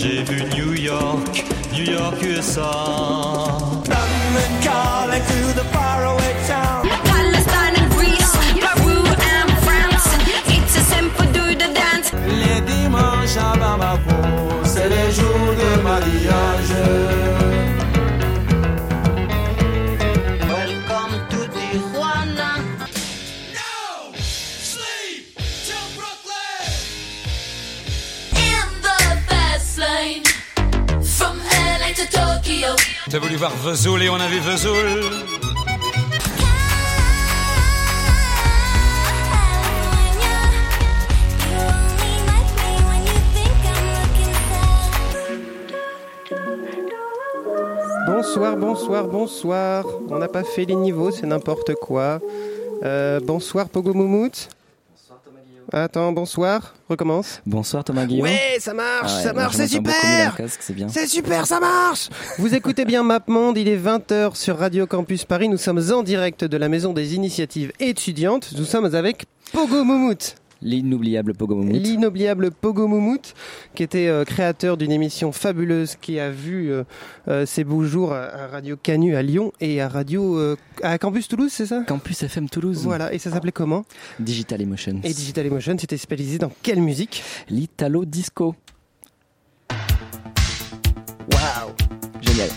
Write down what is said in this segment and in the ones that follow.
j'ai vu New York, New York USA. London calling to the faraway town. Palestine and Greece, Peru and France. It's a simple do the dance. Les dimanches à Bamako, c'est les jours de mariage. Voir Vesoul et on a vu Vesoul. Bonsoir, bonsoir, bonsoir. On n'a pas fait les niveaux, c'est n'importe quoi. Euh, bonsoir Pogo Moumout. Attends, bonsoir. Recommence. Bonsoir Thomas Guillaume. Ouais, ça marche, Ah ouais, ça marche, c'est super. C'est super, ça marche Vous écoutez bien MapMonde, il est 20h sur Radio Campus Paris. Nous sommes en direct de la Maison des Initiatives étudiantes. Nous sommes avec Pogo Moumout. L'inoubliable Pogo Moumout. L'inoubliable Pogo Moumout, qui était euh, créateur d'une émission fabuleuse qui a vu euh, euh, ses beaux jours à, à Radio Canu à Lyon et à Radio euh, à Campus Toulouse, c'est ça? Campus FM Toulouse. Voilà, et ça s'appelait comment? Digital Emotions. Et Digital Emotion, c'était spécialisé dans quelle musique? L'Italo Disco. Waouh Génial.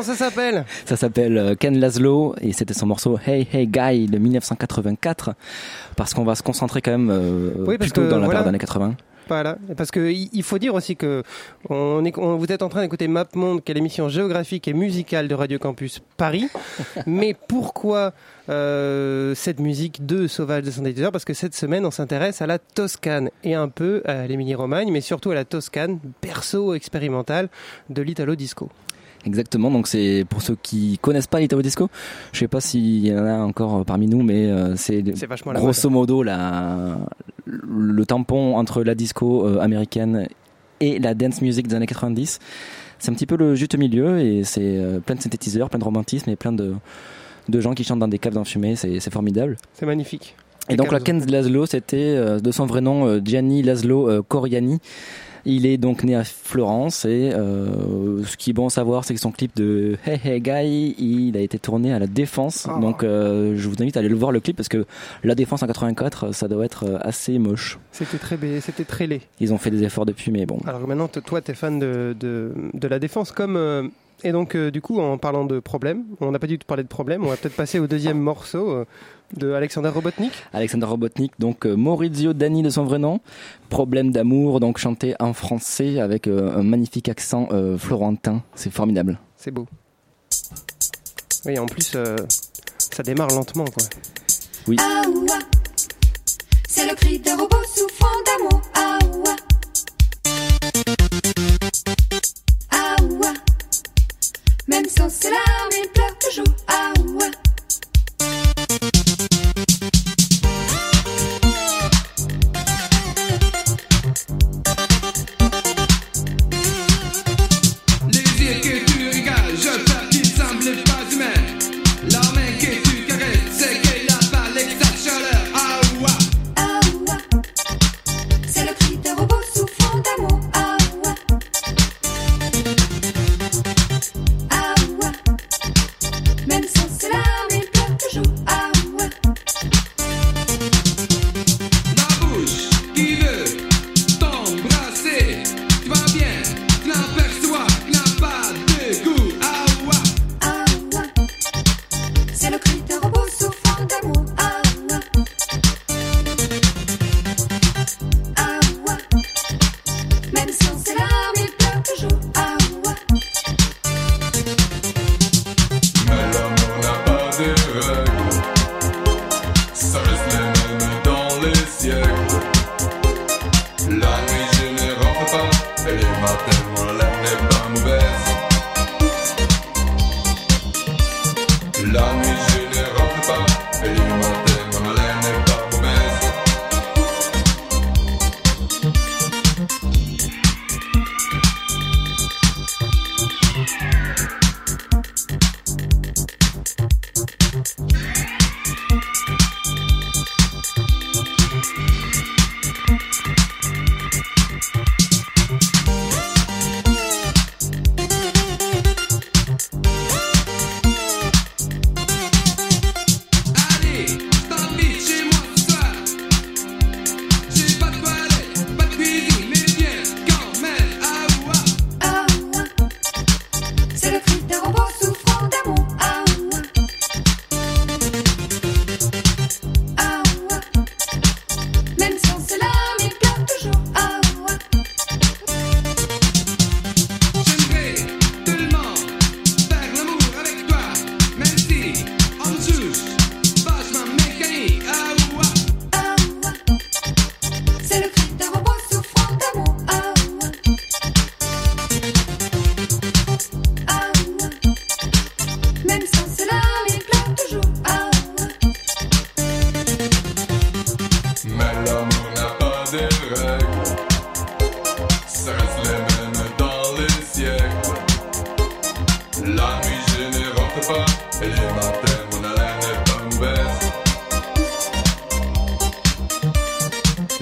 Comment ça s'appelle? Ça s'appelle euh, Ken Laszlo et c'était son morceau Hey Hey Guy de 1984 parce qu'on va se concentrer quand même euh, Oui, plutôt dans la voilà. période années 80. Voilà, parce que il faut dire aussi que on est, on- vous êtes en train d'écouter MapMonde, qui est l'émission géographique et musicale de Radio Campus Paris. Mais pourquoi euh, cette musique de Sauvage de synthétiseur Parce que cette semaine, on s'intéresse à la Toscane et un peu à l'Émilie-Romagne, mais surtout à la Toscane, berceau expérimental de l'Italo Disco. Exactement, donc c'est pour ceux qui connaissent pas l'Italo Disco, je sais pas s'il y en a encore parmi nous, mais euh, c'est grosso modo la, le tampon entre la disco euh, américaine et la dance music des années 90. C'est un petit peu le juste milieu et c'est euh, plein de synthétiseurs, plein de romantisme et plein de, de gens qui chantent dans des caves d'enfumée, c'est c'est formidable. C'est magnifique. Et donc la. Ken Laszlo, c'était euh, de son vrai nom euh, Gianni Laszlo euh, Coriani. Il est donc né à Florence et euh, ce qui est bon à savoir, c'est que son clip de Hey Hey Guy, il a été tourné à la Défense. Oh. Donc euh, je vous invite à aller le voir le clip parce que la Défense en 84, ça doit être euh, assez moche. C'était très, c'était très laid. Ils ont fait des efforts depuis, mais bon. Alors maintenant, toi, tu es fan de, de, de la défense comme. Et donc, euh, du coup, en parlant de problèmes, on n'a pas du tout parlé de problèmes, on va peut-être passer au deuxième morceau euh, de Alexander Robotnik. Alexander Robotnik, donc euh, Maurizio Dani de son vrai nom. Problème d'amour, donc chanté en français avec euh, un magnifique accent euh, florentin. C'est formidable. C'est beau. Oui, en plus, euh, ça démarre lentement, quoi. Ah ouah. C'est le cri d'un robot souffrant d'amour. Ah. Ah ouah. Même sans ses larmes, il pleure toujours. Ah ouah.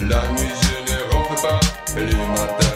La nuit je ne rentre pas, le matin.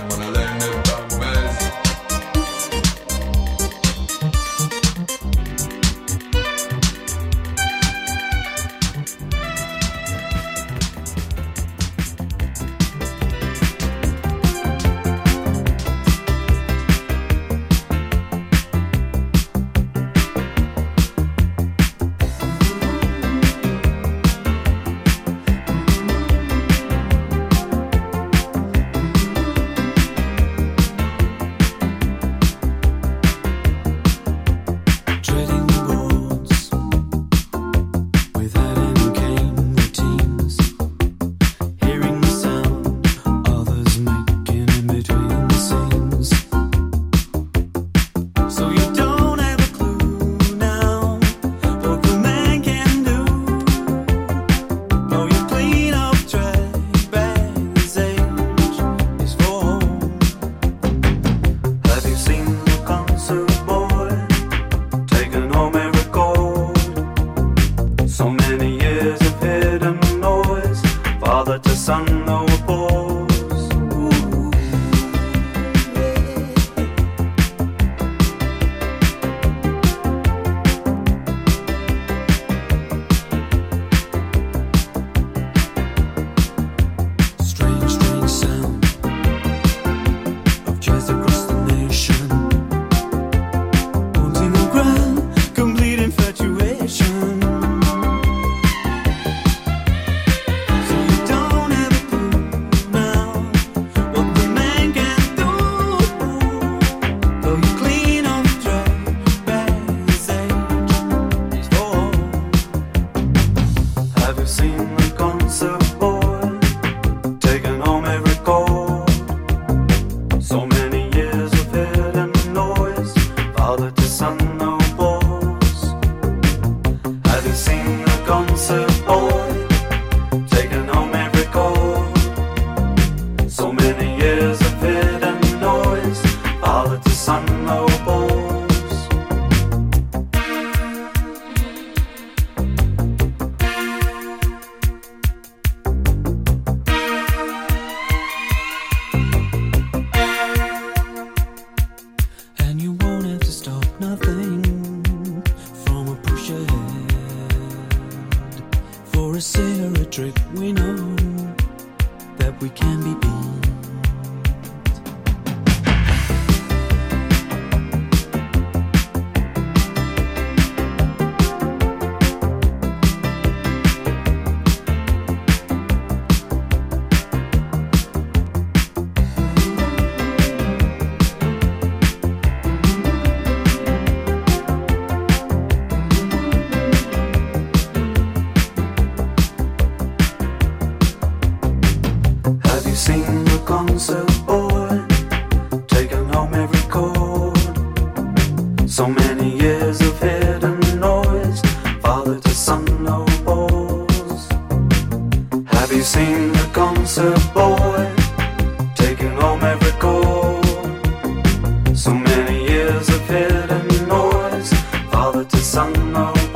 To son, no balls. Oh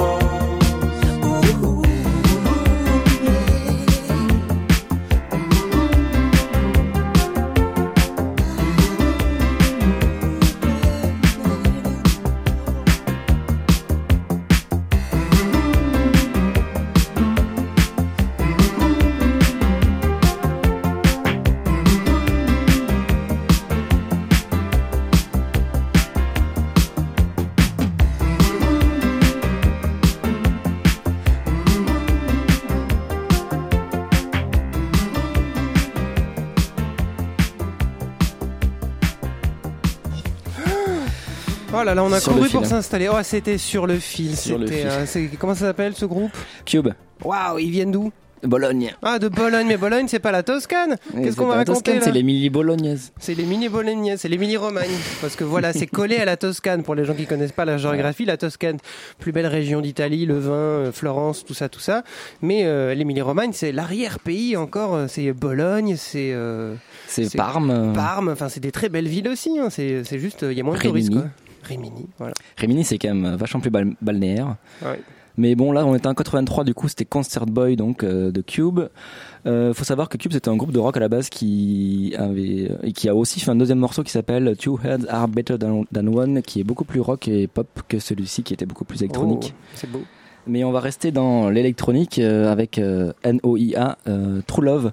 là là, on a couru pour hein. s'installer. Oh, c'était sur le fil. Sur le C'était, fil. euh, comment ça s'appelle ce groupe? Cube, Waouh, ils viennent d'où? Bologne. Ah, de Bologne, mais Bologne, c'est pas la Toscane. Qu'est-ce c'est qu'on va raconter les mini bolognaises. C'est les mini bolognaises, c'est les mini romagnes. Parce que voilà, c'est collé à la Toscane. Pour les gens qui connaissent pas la géographie, la Toscane, plus belle région d'Italie, le vin, euh, Florence, tout ça, tout ça. Mais euh, l'Émilie Romagne, c'est l'arrière-pays encore. euh, C'est Bologne, c'est euh, C'est Parme. Parme. Enfin, c'est des très belles villes aussi. hein. C'est juste, il y a moins de touristes. Quoi. Rimini, voilà. Rimini, c'est quand même vachement plus bal- balnéaire. Ouais. Mais bon, là, on était en 83, du coup, c'était Concert Boy, donc, euh, de Cube. Euh, faut savoir que Cube, c'était un groupe de rock à la base qui avait, et qui a aussi fait un deuxième morceau qui s'appelle Two Heads Are Better Than, Than One, qui est beaucoup plus rock et pop que celui-ci, qui était beaucoup plus électronique. Oh, c'est beau. Mais on va rester dans l'électronique euh, avec euh, NOIA, euh, True Love.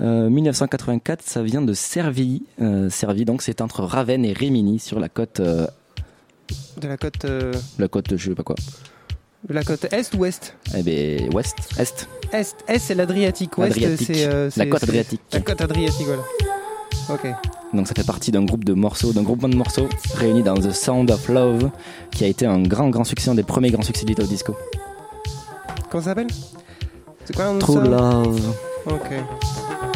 Euh, 1984, ça vient de Servilly. Euh, Servilly, donc c'est entre Ravenne et Rimini sur la côte, euh, De la côte, euh, la côte, je sais pas quoi. de la côte est ou ouest? Eh ben, ouest, est, Est, est c'est l'Adriatique. Ouest, Adriatique. c'est euh, la côte c'est- adriatique. La côte Adriatique, voilà. Ok. Donc ça fait partie d'un groupe de morceaux, d'un groupement de morceaux réunis dans The Sound of Love, qui a été un grand, grand succès, un des premiers grands succès d'Ito Disco. Comment ça s'appelle? C'est quoi un nom de True ça? Love. Ok.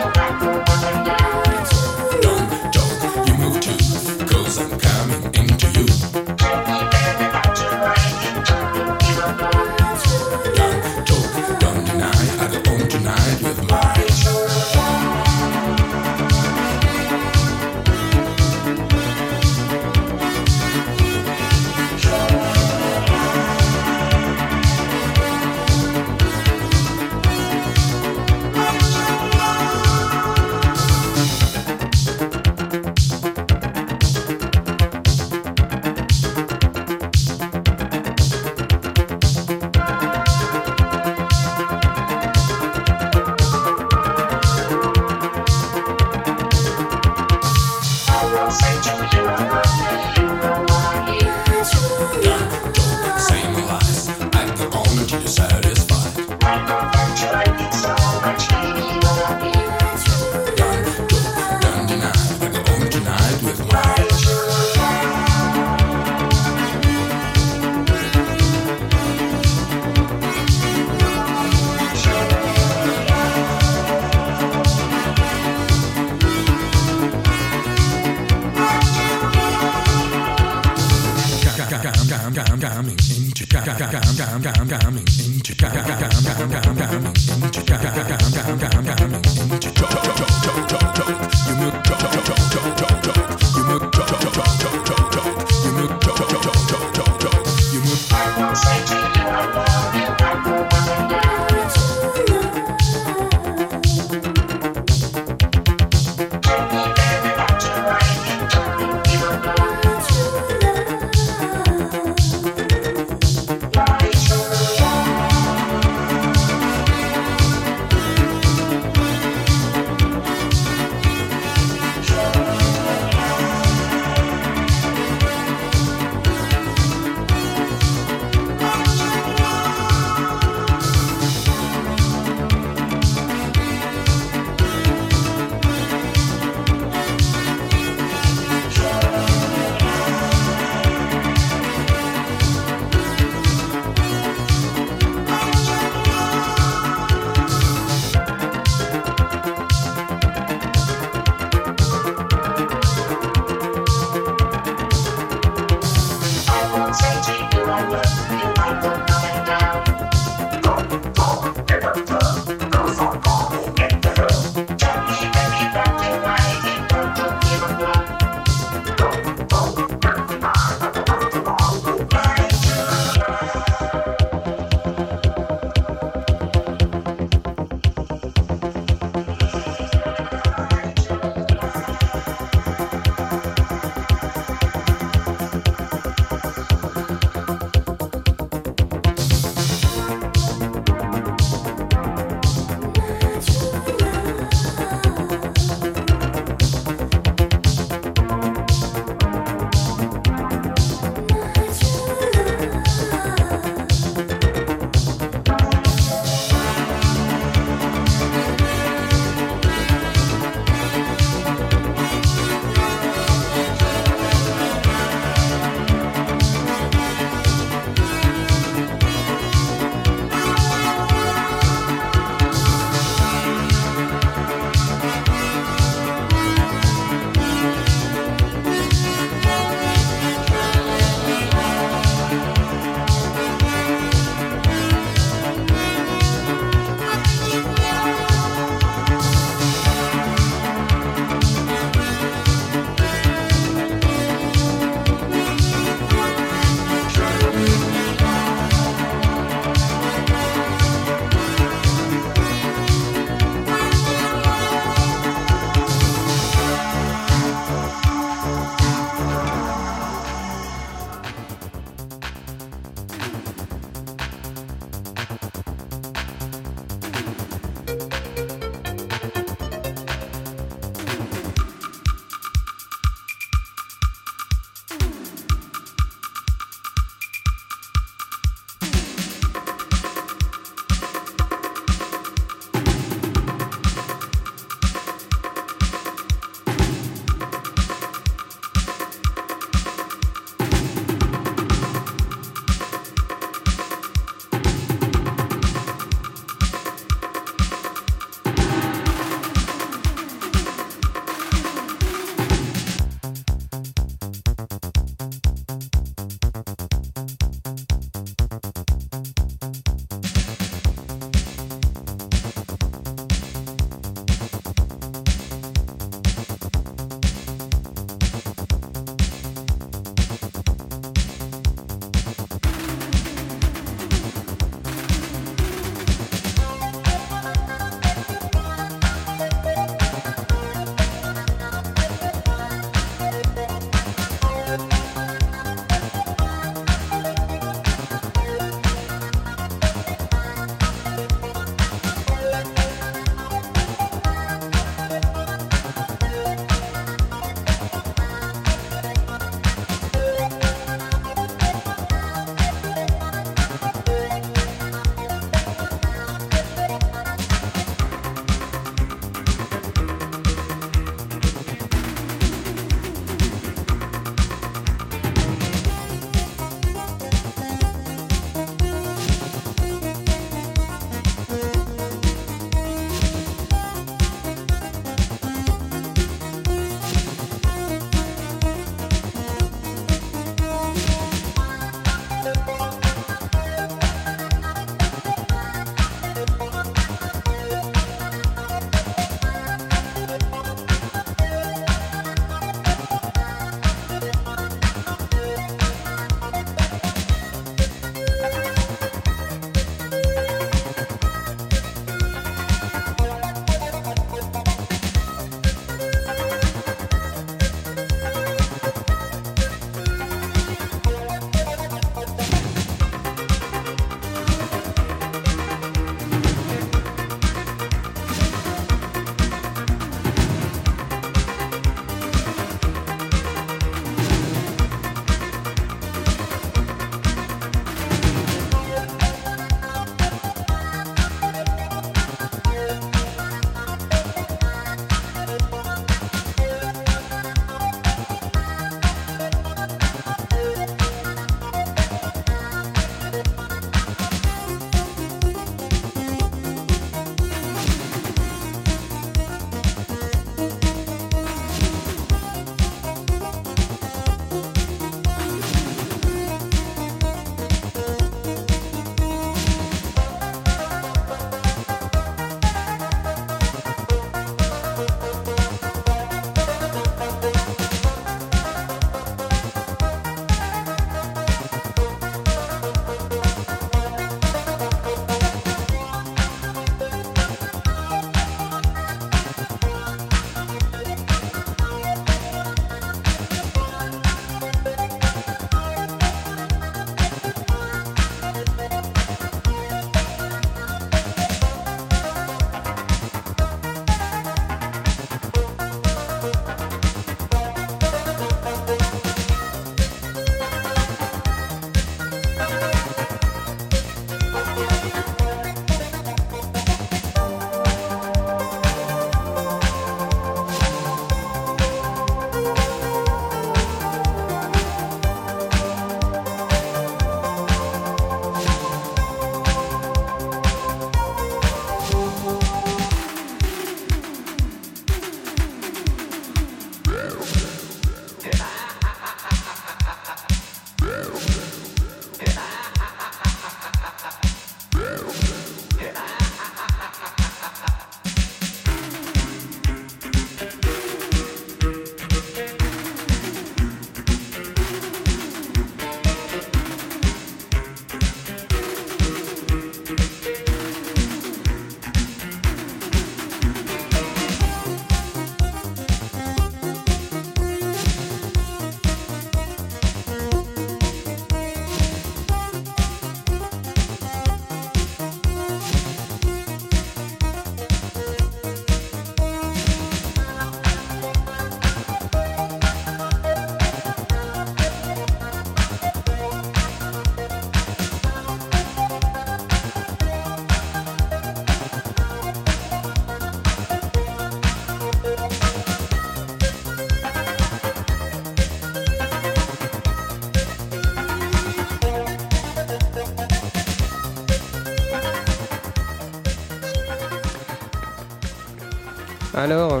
Alors,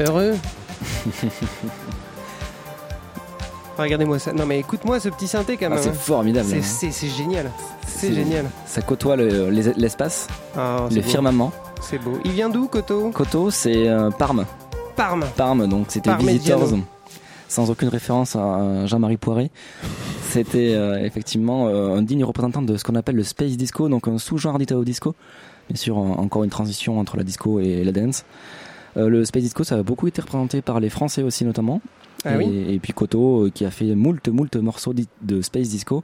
heureux Regardez-moi ça. Non mais écoute-moi ce petit synthé quand Ah, même. c'est formidable. C'est- hein. génial. C'est génial. Ça côtoie le- les- l'espace, Ah, c'est le beau. firmament. C'est beau. Il vient d'où, Koto Koto, c'est euh, Parme. Parme. Parme, donc c'était. Visitors, sans aucune référence à Jean-Marie Poiré. C'était euh, effectivement euh, un digne représentant de ce qu'on appelle le space disco, donc un sous-genre d'Italo disco. Bien sûr, en- encore une transition entre la disco et la dance. Euh, le space disco, ça a beaucoup été représenté par les Français aussi notamment. Ah et, oui et puis Koto euh, qui a fait moult moult morceaux de space disco,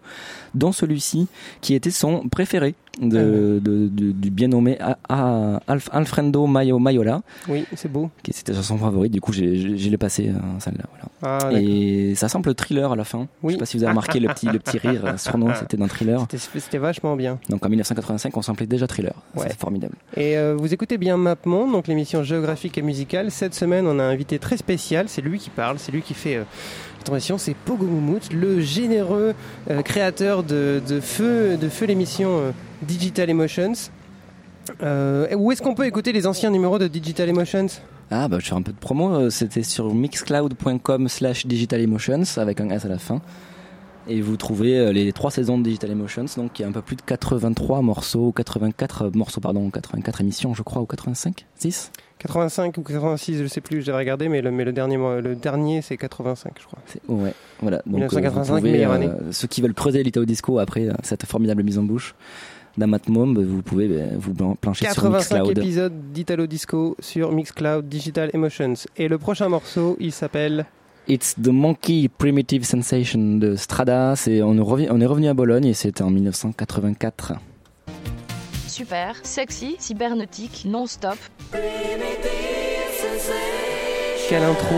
dont celui-ci qui était son préféré de, Ah de- de- du bien nommé A- A- Alf- Alfredo Mayo Mayola, Oui, c'est beau. qui c'était chanson favorite. Du coup, j'ai je l'ai passé en salle là. Voilà. Ah, et ça semble thriller à la fin. Je Oui. sais pas si vous avez remarqué le petit le petit rire euh, sournois, c'était d'un thriller. C'était- vachement bien. Donc en 1985, on samplait déjà thriller. Ouais. C'est formidable. Et euh, vous écoutez bien MapMonde, donc l'émission géographique et musicale. Cette semaine, on a un invité très spécial. C'est lui qui parle, c'est lui qui fait euh. C'est Pogo Moumout, le généreux euh, créateur de, de feu, de feu l'émission euh, Digital Emotions. Euh, où est-ce qu'on peut écouter les anciens numéros de Digital Emotions? Ah bah je fais un peu de promo. euh, C'était sur mixcloud.com slash digital emotions avec un S à la fin. Et vous trouvez euh, les trois saisons de Digital Emotions, donc il y a un peu plus de 83 morceaux, 84 euh, morceaux, pardon, 84 émissions, je crois, ou 85 6 85 ou 86, je sais plus, j'ai regardé, mais le, mais le dernier, le dernier c'est 85, je crois. Ouais, voilà. Donc, 1985, euh, vous pouvez, meilleure année. ceux qui veulent creuser l'Italo Disco après euh, cette formidable mise en bouche d'un Matmom, vous pouvez euh, vous plan- plancher sur 85 Mixcloud. épisodes d'Italo Disco sur Mixcloud Digital Emotions. Et le prochain morceau, il s'appelle It's the Monkey Primitive Sensation de Strada. C'est on, est revi- on est revenu à Bologne et c'était en 1984. Super, sexy, cybernautique, non-stop. Quelle intro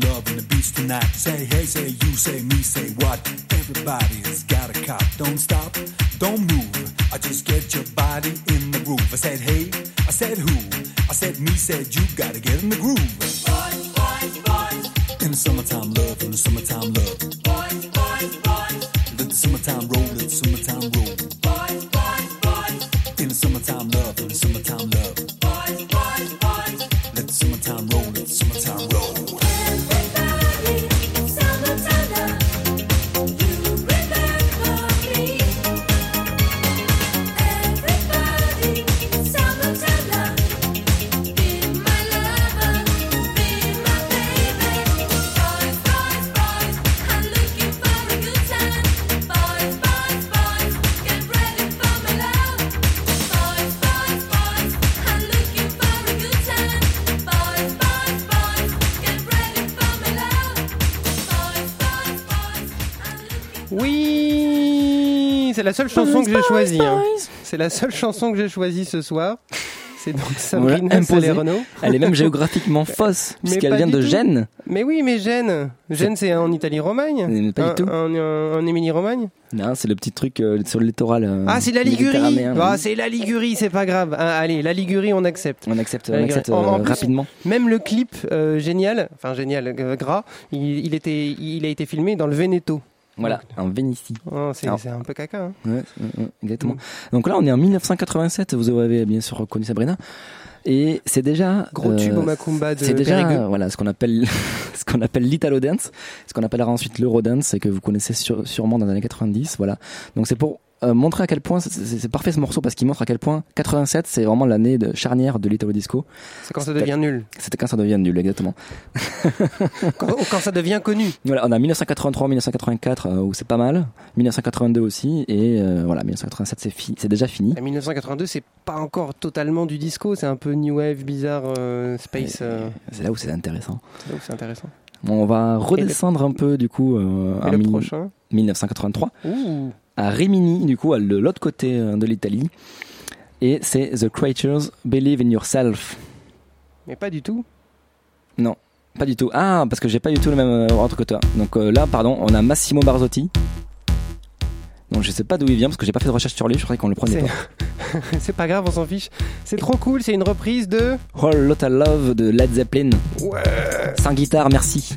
love and the beach tonight. Say hey, say you, say me, say what? Everybody's got a cop. Don't stop, don't move. I just get que j'ai choisie. hein. C'est la seule chanson que j'ai choisie ce soir. C'est donc Sabrina. Salerno. Elle est même géographiquement fausse, puisqu'elle vient de tout. Gênes. Mais oui, mais Gênes. Gênes, c'est en Italie-Romagne Mais pas du tout. En, Émilie-Romagne Non, c'est le petit truc euh, sur le littoral. euh, Ah, c'est la Ligurie. Ah, c'est la Ligurie, c'est pas grave. Ah, allez, la Ligurie, on accepte. On accepte, on accepte En- en euh, plus, rapidement. Même le clip, euh, génial, enfin génial, euh, gras, il, il était, il a été filmé dans le Veneto. Voilà, en Vénitie. Oh, c'est un peu caca. hein. Ouais, ouais, ouais, exactement. Donc là, on est en 1987. Vous avez bien sûr reconnu Sabrina. Et c'est déjà Gros euh, tube au Macumba de C'est déjà voilà ce qu'on appelle ce qu'on appelle l'Italo dance, ce qu'on appellera ensuite l'Eurodance et que vous connaissez sur- sûrement dans les années 90. Voilà. Donc c'est pour euh, montrer à quel point c'est- parfait ce morceau parce qu'il montre à quel point 87 c'est vraiment l'année de charnière de l'Italo disco. C'est quand ça devient nul. C'était quand ça devient nul exactement. Quand, quand ça devient connu. Voilà, on a 1983, 1984 euh, où c'est pas mal, 1982 aussi et euh, voilà 1987 c'est fi- déjà fini. En 1982, c'est pas encore totalement du disco, c'est un peu new wave, bizarre, space. C'est là où c'est intéressant. c'est là où c'est intéressant. Bon, on va redescendre un peu du coup Et prochain? 1983 Ouh. À Rimini, du coup, à de l'autre côté euh, de l'Italie. Et c'est The Creatures Believe in Yourself. Mais pas du tout. Non, pas du tout. Ah, parce que j'ai pas du tout le même euh, ordre que toi. Donc euh, là, pardon, on a Massimo Barzotti. Donc je sais pas d'où il vient parce que j'ai pas fait de recherche sur lui, je croyais qu'on le prenait C'est- pas. c'est pas grave, on s'en fiche. C'est trop cool, c'est une reprise de. Whole Lotta Love de Led Zeppelin. Ouais. Sans guitare, merci.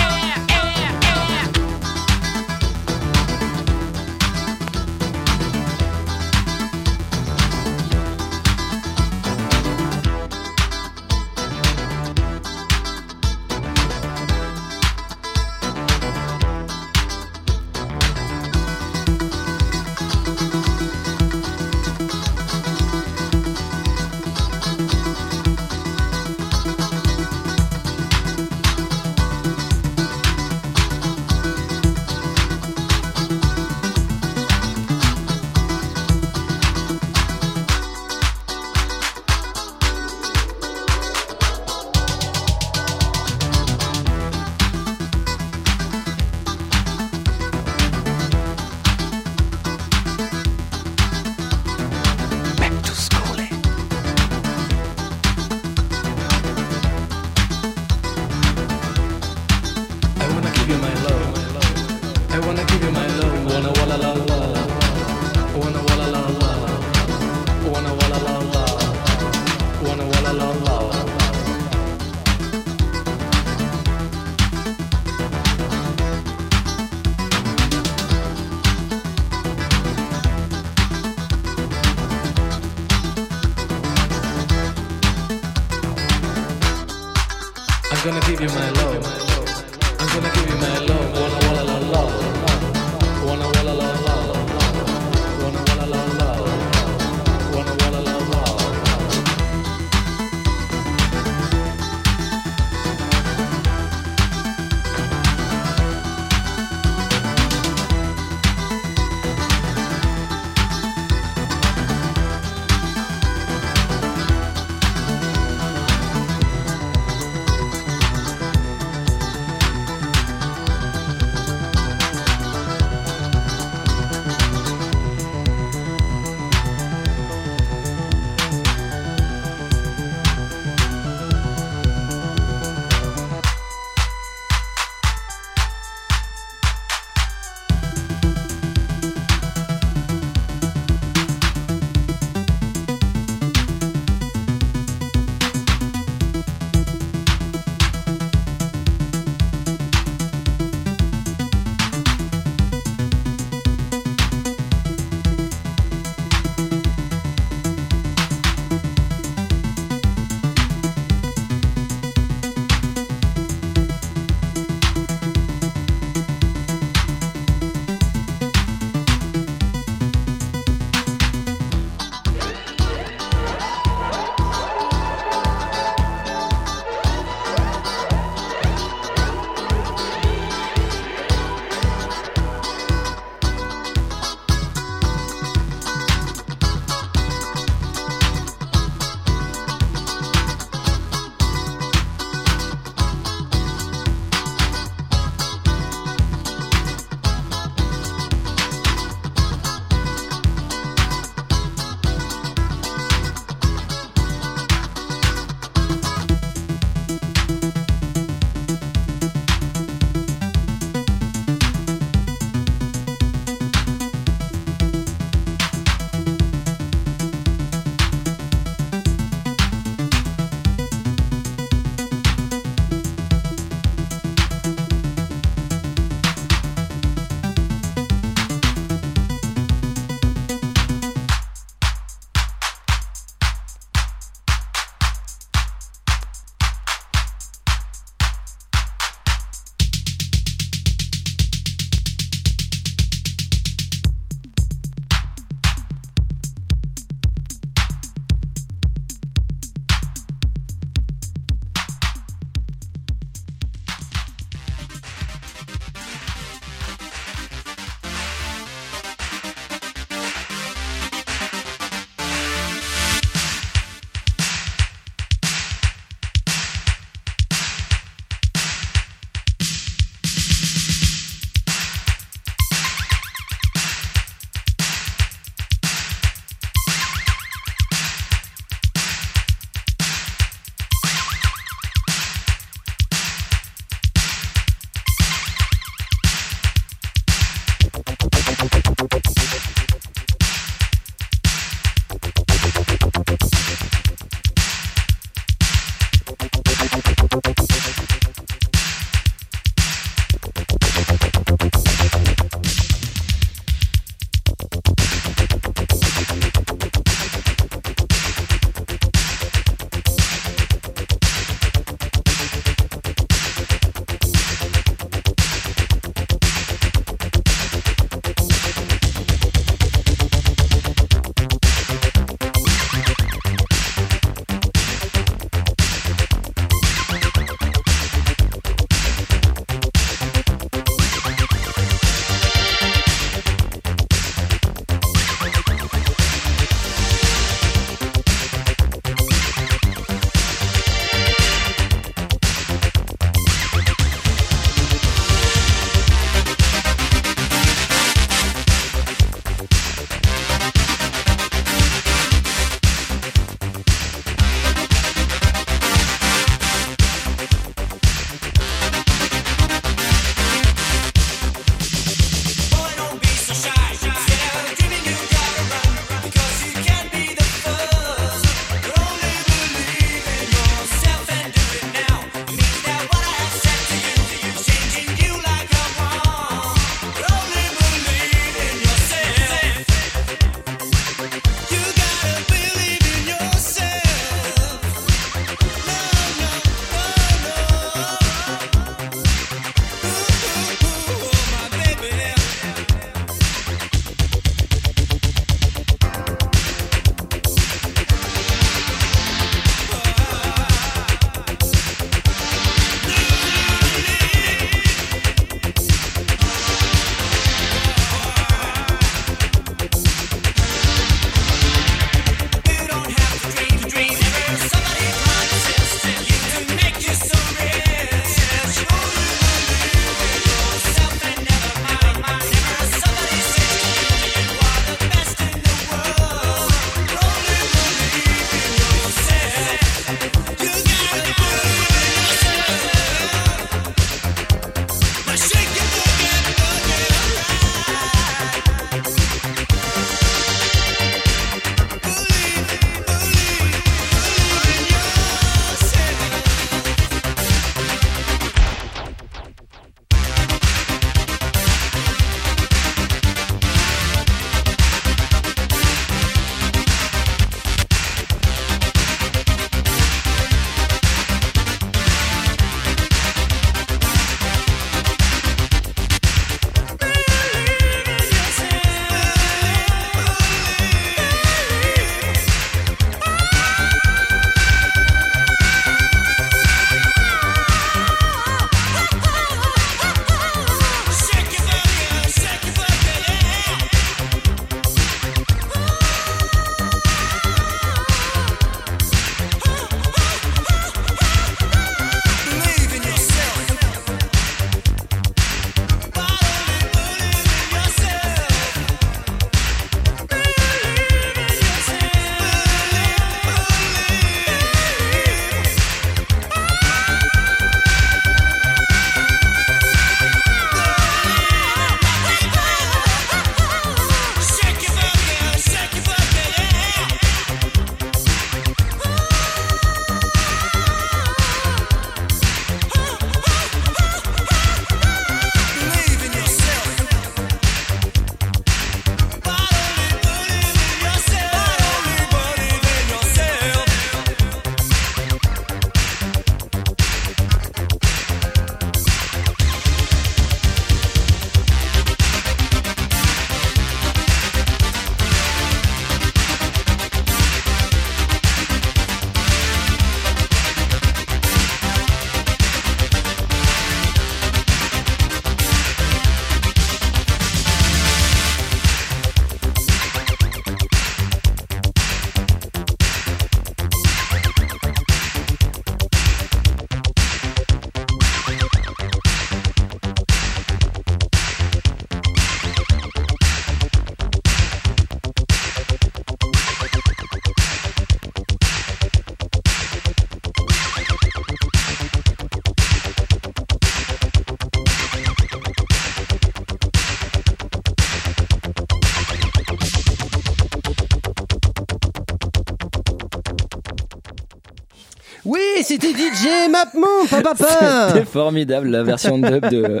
C'était DJ Mapmon, papa papa C'était formidable la version dub de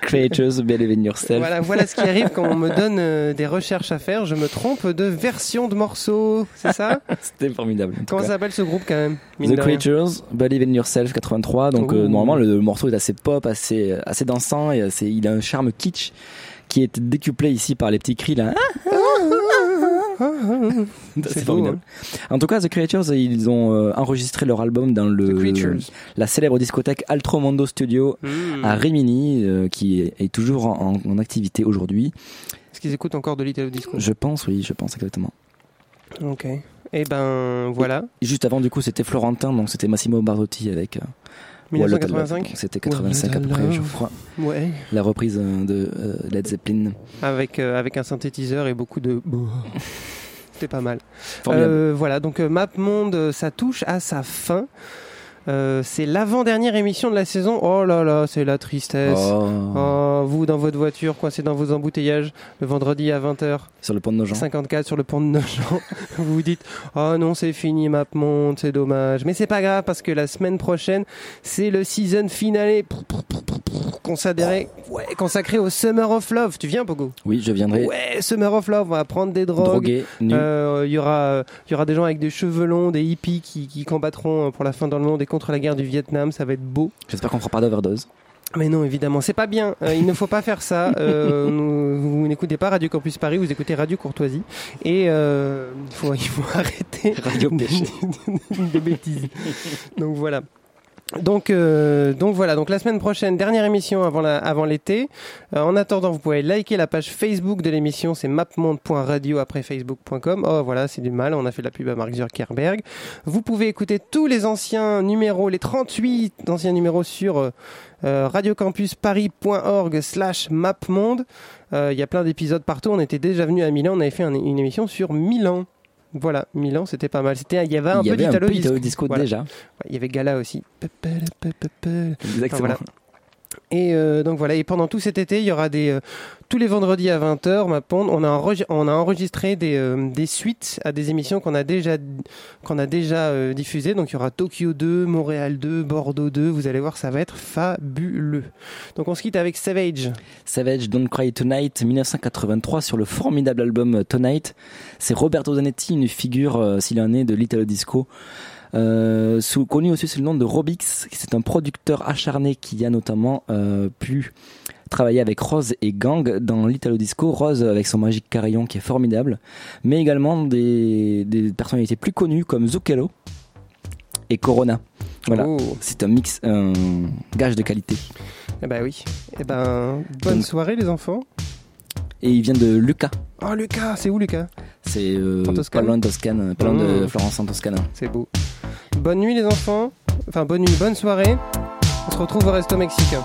Creatures Believe in Yourself. Voilà, voilà ce qui arrive quand on me donne euh, des recherches à faire. Je me trompe de version de morceau, c'est ça? C'était formidable. Comment cas. ça s'appelle ce groupe quand même The Creatures, Believe in Yourself 83. Donc euh, normalement le, le morceau est assez pop, assez assez dansant et assez, il a un charme kitsch qui est décuplé ici par les petits cris là. C'est C'est beau, formidable. En tout cas, The Creatures, ils ont euh, enregistré leur album dans The le la célèbre discothèque Altromondo Studio Hmm. à Rimini, euh, qui est, est toujours en, en activité aujourd'hui. Est-ce qu'ils écoutent encore de l'Italo Disco? Je pense, oui, je pense exactement. Ok. Et ben voilà. Juste avant, du coup, c'était Florentin, donc c'était Massimo Barzotti avec What a Lot of Love. 1985 C'était 85 à peu What a près, je crois. Ouais. La reprise euh, de euh, Led Zeppelin. Avec, euh, avec un synthétiseur et beaucoup de. C'était pas mal. Voilà, donc Map Monde, euh, ça touche à sa fin. Euh, c'est l'avant-dernière émission de la saison. Oh là là, c'est la tristesse. Oh, Oh, vous dans votre voiture, coincé dans vos embouteillages, le vendredi à 20h, sur le pont de nos gens. 54 sur le pont de Nogent, vous vous dites Oh non, c'est fini, Map Monde, c'est dommage. Mais c'est pas grave parce que la semaine prochaine, c'est le season finale consacré, ouais, consacré au Summer of Love. Tu viens, Pogo? Oui, je viendrai Ouais, Summer of Love, on va prendre des drogues. drogué, nu. Euh, Il y aura, y aura des gens avec des cheveux longs, des hippies qui, qui combattront pour la fin dans le monde et contre la guerre du Vietnam. Ça va être beau. J'espère qu'on fera pas d'overdose. Mais non, évidemment, c'est pas bien. Euh, il ne faut pas faire ça. Euh, nous- vous n'écoutez pas Radio Campus Paris, vous écoutez Radio Courtoisie. Et euh, il, faut, il faut arrêter Radio Péché. des bêtises. Donc voilà. Donc, euh, donc voilà, donc la semaine prochaine, dernière émission avant l'été. Euh, en attendant, vous pouvez liker la page Facebook de l'émission, c'est mapmonde.radio après facebook.com. Oh voilà, c'est du mal, on a fait de la pub à Mark Zuckerberg. Vous pouvez écouter tous les anciens numéros, les 38 anciens numéros sur euh, euh, radiocampusparis.org slash mapmonde. Il y a plein d'épisodes partout, on était déjà venu à Milan, on avait fait un- une émission sur Milan. Voilà, Milan, c'était pas mal. C'était, il y avait un Il y peu avait un d'Italo peu disco. d'Italo disco Voilà. déjà. Ouais, Il y avait Gala aussi. Exactement. voilà. Et euh, donc voilà, et pendant tout cet été, il y aura des euh, tous les vendredis à 20h, ma ponde, on a enregistré des euh, des suites à des émissions qu'on a déjà qu'on a déjà euh, diffusées. Donc il y aura Tokyo 2, Montréal 2, Bordeaux 2, vous allez voir ça va être fabuleux. Donc on se quitte avec Savage. Savage Don't Cry Tonight 1983 sur le formidable album Tonight. C'est Roberto Zanetti, une figure, euh, s'il en est, de l'Italo Disco. Euh, sous, connu aussi sous le nom de Robix, c'est un producteur acharné qui a notamment euh, pu travailler avec Rose et Gang dans l'Italo Disco. Rose avec son magique carillon qui est formidable, mais également des, des personnalités plus connues comme Zucchero et Corona. Voilà, Oh. c'est un mix, un gage de qualité. Eh ben oui. Eh ben bonne Donc- soirée les enfants. Et il vient de Lucas. Oh Lucas, c'est où Lucas? C'est euh, En pas Toscane loin de Toscane, pas loin de Mmh. Florence en Toscane. C'est beau. Bonne nuit les enfants. Enfin bonne nuit, bonne soirée. On se retrouve au resto mexicain.